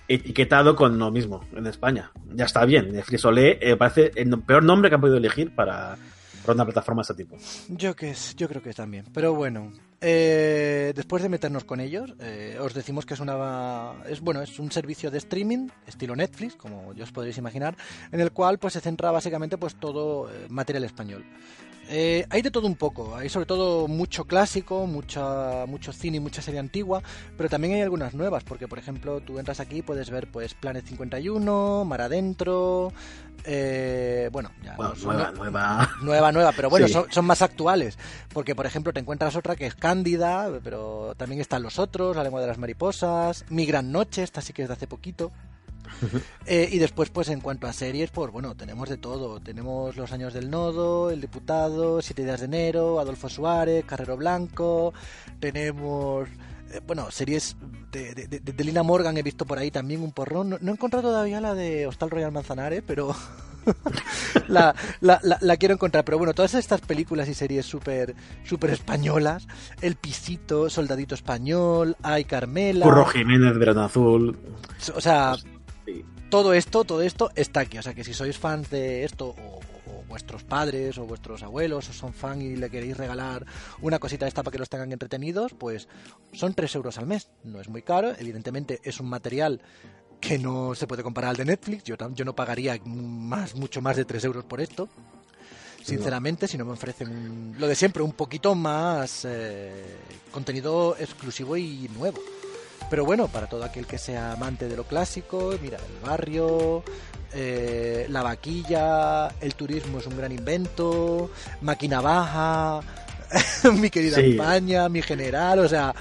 etiquetado con lo mismo en España. Ya está bien. Netflix Olé eh, parece el peor nombre que han podido elegir para, para una plataforma de este tipo. Yo que es, yo creo que también. Pero bueno, eh, después de meternos con ellos, eh, os decimos que es una es bueno, es un servicio de streaming estilo Netflix, como ya os podréis imaginar, en el cual pues se centra básicamente pues todo eh, material español. Eh, hay de todo un poco, hay sobre todo mucho clásico, mucha, mucho cine y mucha serie antigua, pero también hay algunas nuevas, porque por ejemplo tú entras aquí y puedes ver pues Planet 51, Mar Adentro, eh, bueno, ya Bueno, no- nueva, nueva. <laughs> Nueva, nueva, pero bueno, Sí. son, son más actuales. Porque, por ejemplo, te encuentras otra que es Cándida, pero también están Los Otros, La Lengua de las Mariposas, Mi Gran Noche, esta sí que es de hace poquito. Eh, y después, pues en cuanto a series, pues bueno, tenemos de todo. Tenemos Los Años del Nodo, El Diputado, Siete Días de Enero, Adolfo Suárez, Carrero Blanco. Tenemos, eh, bueno, series de, de, de, Lina Morgan he visto por ahí también un porrón. No, no he encontrado todavía la de Hostal Royal Manzanares, pero <laughs> la, la, la, quiero encontrar. Pero bueno, todas estas películas y series súper super españolas, El Pisito, Soldadito Español, Ay Carmela. Curro Jiménez, Verano Azul. O sea, todo esto, todo esto está aquí. O sea que si sois fans de esto, o, vuestros padres o vuestros abuelos o son fan y le queréis regalar una cosita de esta para que los tengan entretenidos, pues son 3 euros al mes. No es muy caro, evidentemente es un material que no se puede comparar al de Netflix. Yo, yo no pagaría más, mucho más de 3 euros por esto. Sinceramente, si no me ofrecen lo de siempre, un poquito más eh, contenido exclusivo y nuevo. Pero bueno, para todo aquel que sea amante de lo clásico, mira, el barrio, eh, la vaquilla, el turismo es un gran invento, máquina baja, <laughs> mi querida España, mi general, o sea,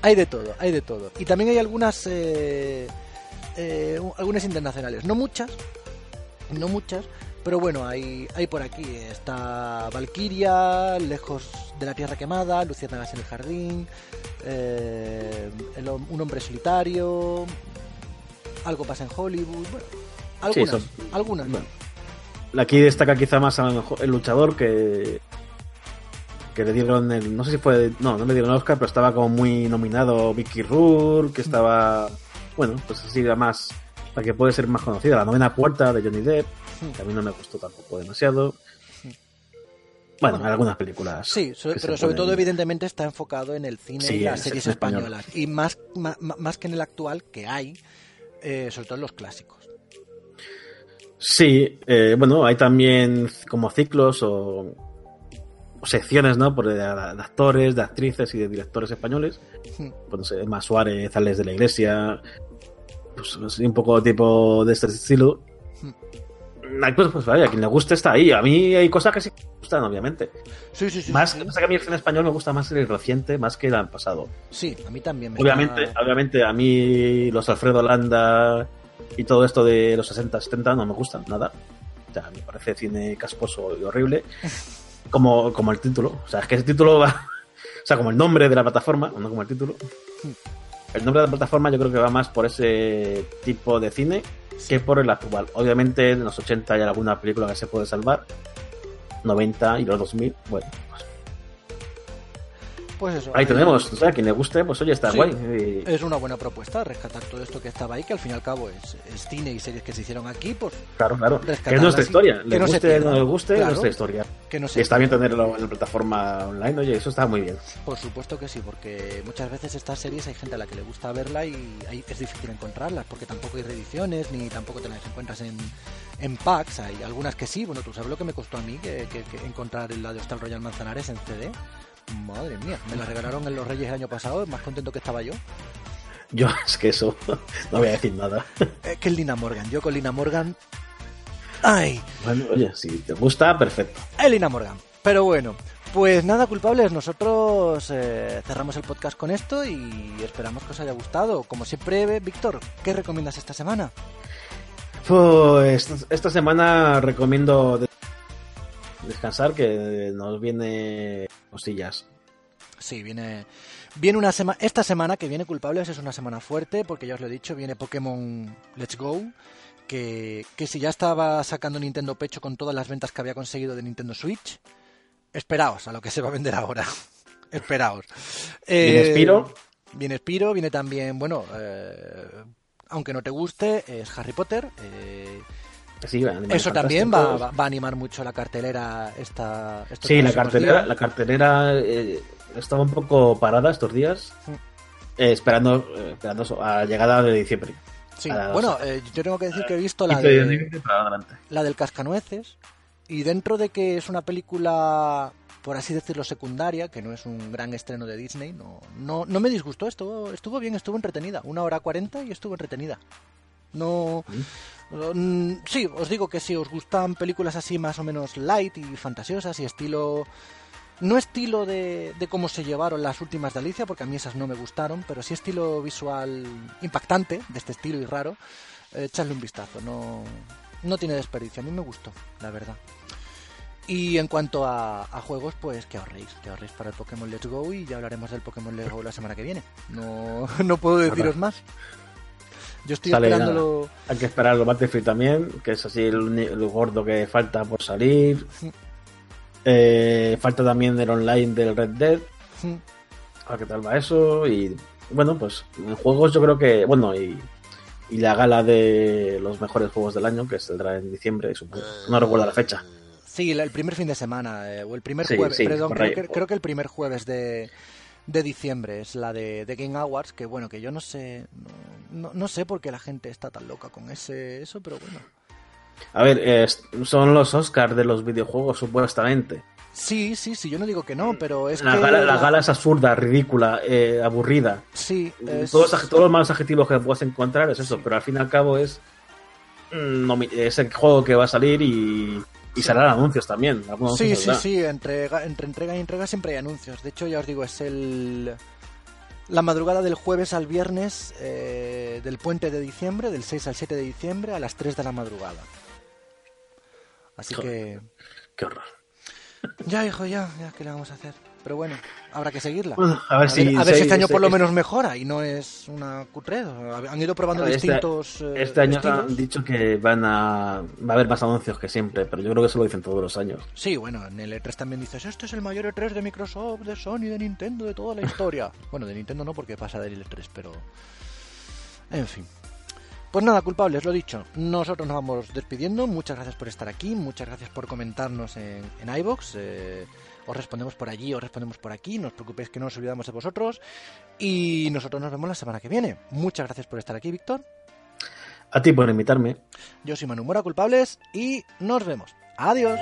hay de todo, hay de todo. Y también hay algunas, eh, eh, algunas internacionales, no muchas, no muchas, pero bueno, hay, hay por aquí. Está Valkyria, Lejos de la Tierra Quemada, Luciérnagas en el Jardín, eh, Un Hombre Solitario, Algo pasa en Hollywood, bueno, algunas, algunas. aquí destaca quizá más el luchador que que le dieron el. No sé si fue. No, no le dieron el Oscar, pero estaba como muy nominado Vicky Rourke, que estaba. Bueno, pues así más. La que puede ser más conocida, La Novena Puerta de Johnny Depp, que a mí no me gustó tampoco demasiado. Bueno, en algunas películas. Sí, pero sobre todo, evidentemente, está enfocado en el cine y las series españolas. Y más, más, que en el actual, que hay, eh, sobre todo en los clásicos. Sí, eh, bueno, hay también como ciclos o secciones, ¿no? Por de, actores, de actrices y de directores españoles. Pues, Emma Suárez, Alex de la Iglesia, pues un poco tipo de este estilo. Hmm. Pues, pues vaya, a quien le guste está ahí. A mí hay cosas que sí me gustan, obviamente. Sí, sí, sí. Más que a mí el cine español me gusta más el reciente, más que el pasado. Sí, a mí también. Me obviamente, obviamente, a mí los Alfredo Landa y todo esto de los 60, 70 no me gustan nada. O sea, me parece cine casposo y horrible. <laughs> como, como el título. O sea, es que ese título va. <laughs> O sea, como el nombre de la plataforma, no como el título. El nombre de la plataforma yo creo que va más por ese tipo de cine que por el actual. Obviamente en los 80 hay alguna película que se puede salvar. 90 y los 2000, bueno, pues eso. Ahí, tenemos, o sea, quien le guste, pues oye, está guay. Es una buena propuesta rescatar todo esto que estaba ahí, que al fin y al cabo es, cine y series que se hicieron aquí, pues. Claro, claro. Que es nuestra historia. Le guste o no le guste, es nuestra historia. Que no y está bien tenerlo en la plataforma online, oye, eso está muy bien. Por supuesto que sí, porque muchas veces estas series hay gente a la que le gusta verla y es difícil encontrarlas, porque tampoco hay reediciones, ni tampoco te las encuentras en, en packs. Hay algunas que sí, bueno, tú sabes lo que me costó a mí que, que, encontrar el de Hostal Royal Manzanares en CD. Madre mía, me la regalaron en los Reyes el año pasado, más contento que estaba yo. Yo, <laughs> es que eso, <laughs> no voy a decir nada. <laughs> Es que es Lina Morgan, yo con Lina Morgan. ¡Ay! Bueno, oye, si te gusta, perfecto. Es Lina Morgan. Pero bueno, pues nada, culpables, nosotros eh, cerramos el podcast con esto y esperamos que os haya gustado. Como siempre, Víctor, ¿qué recomiendas esta semana? Pues esta semana recomiendo descansar, que nos viene cosillas. Sí, viene, viene una semana. Esta semana que viene culpables es una semana fuerte, porque ya os lo he dicho, viene Pokémon Let's Go. Que, que si ya estaba sacando Nintendo pecho con todas las ventas que había conseguido de Nintendo Switch, esperaos a lo que se va a vender ahora. <laughs> esperaos. viene eh, Spiro. Viene Spiro, viene también, bueno, eh, aunque no te guste, es Harry Potter. Eh, eso también va, a animar mucho la cartelera esta sí la cartelera la cartelera eh, estaba un poco parada estos días eh, esperando eh, esperando a la llegada de diciembre. Sí bueno yo tengo que decir que he visto la de, la del cascanueces y dentro de que es una película por así decirlo secundaria que no es un gran estreno de Disney no no, no me disgustó estuvo estuvo bien estuvo entretenida. Una hora cuarenta y estuvo entretenida no ¿Mm? Sí, os digo que si os gustan películas así más o menos light y fantasiosas y estilo No estilo de, de cómo se llevaron las últimas de Alicia, porque a mí esas no me gustaron, pero sí estilo visual impactante, de este estilo y raro. Eh, echadle un vistazo, no, no tiene desperdicio. A mí me gustó, la verdad. Y en cuanto a, a, juegos, pues que ahorréis, que ahorréis para el Pokémon Let's Go y ya hablaremos del Pokémon Let's Go la semana que viene. No, <laughs> no puedo deciros más. Yo estoy Sale esperándolo. nada. Hay que esperar el Battlefield también, que es así el, el gordo que falta por salir. Eh, falta también el online del Red Dead. A ver qué tal va eso. Y bueno, pues en juegos yo creo que. Bueno, y, y la gala de los mejores juegos del año, que saldrá en diciembre, supongo. No recuerdo la fecha. Sí, el primer fin de semana, eh, o el primer Sí, jueves, sí, perdón, creo que, creo que el primer jueves de, de diciembre es la de, de Game Awards, que bueno, que yo no sé, no, no, sé por qué la gente está tan loca con ese eso, pero bueno. A ver, eh, son los Oscars de los videojuegos, supuestamente. Sí, sí, sí, yo no digo que no, pero es La que... gala, la gala es absurda, ridícula, eh, aburrida. Sí, es- Todos, los- todos los malos adjetivos que puedes encontrar es eso, pero al fin y al cabo es, mm, es el juego que va a salir y, y saldrán anuncios también. Sí, sí, sí, entrega, entre entrega y entrega siempre hay anuncios. De hecho, ya os digo, es el la madrugada del jueves al viernes eh, del puente de diciembre, del 6 al 7 de diciembre, a las 3 de la madrugada. Así que... Qué horror. Ya, hijo, ya, ya, ¿qué le vamos a hacer? Pero bueno, habrá que seguirla. Bueno, a ver si- a ver si si- este año este- por lo menos mejora y no es una cutredo. Han ido probando Este- distintos eh, Este año estilos. han dicho que van a, va a haber más anuncios que siempre, pero yo creo que eso lo dicen todos los años. Sí, bueno, en el E3 también dices, este es el mayor E3 de Microsoft, de Sony, de Nintendo, de toda la historia. <laughs> bueno, de Nintendo no porque pasa del E3, pero... En fin. Pues nada, culpables, lo dicho. Nosotros nos vamos despidiendo. Muchas gracias por estar aquí, muchas gracias por comentarnos en, en iVoox. Eh, os respondemos por allí, os respondemos por aquí. No os preocupéis que no nos olvidamos de vosotros. Y nosotros nos vemos la semana que viene. Muchas gracias por estar aquí, Víctor. A ti por invitarme. Yo soy Manu Mora, culpables, y nos vemos. Adiós.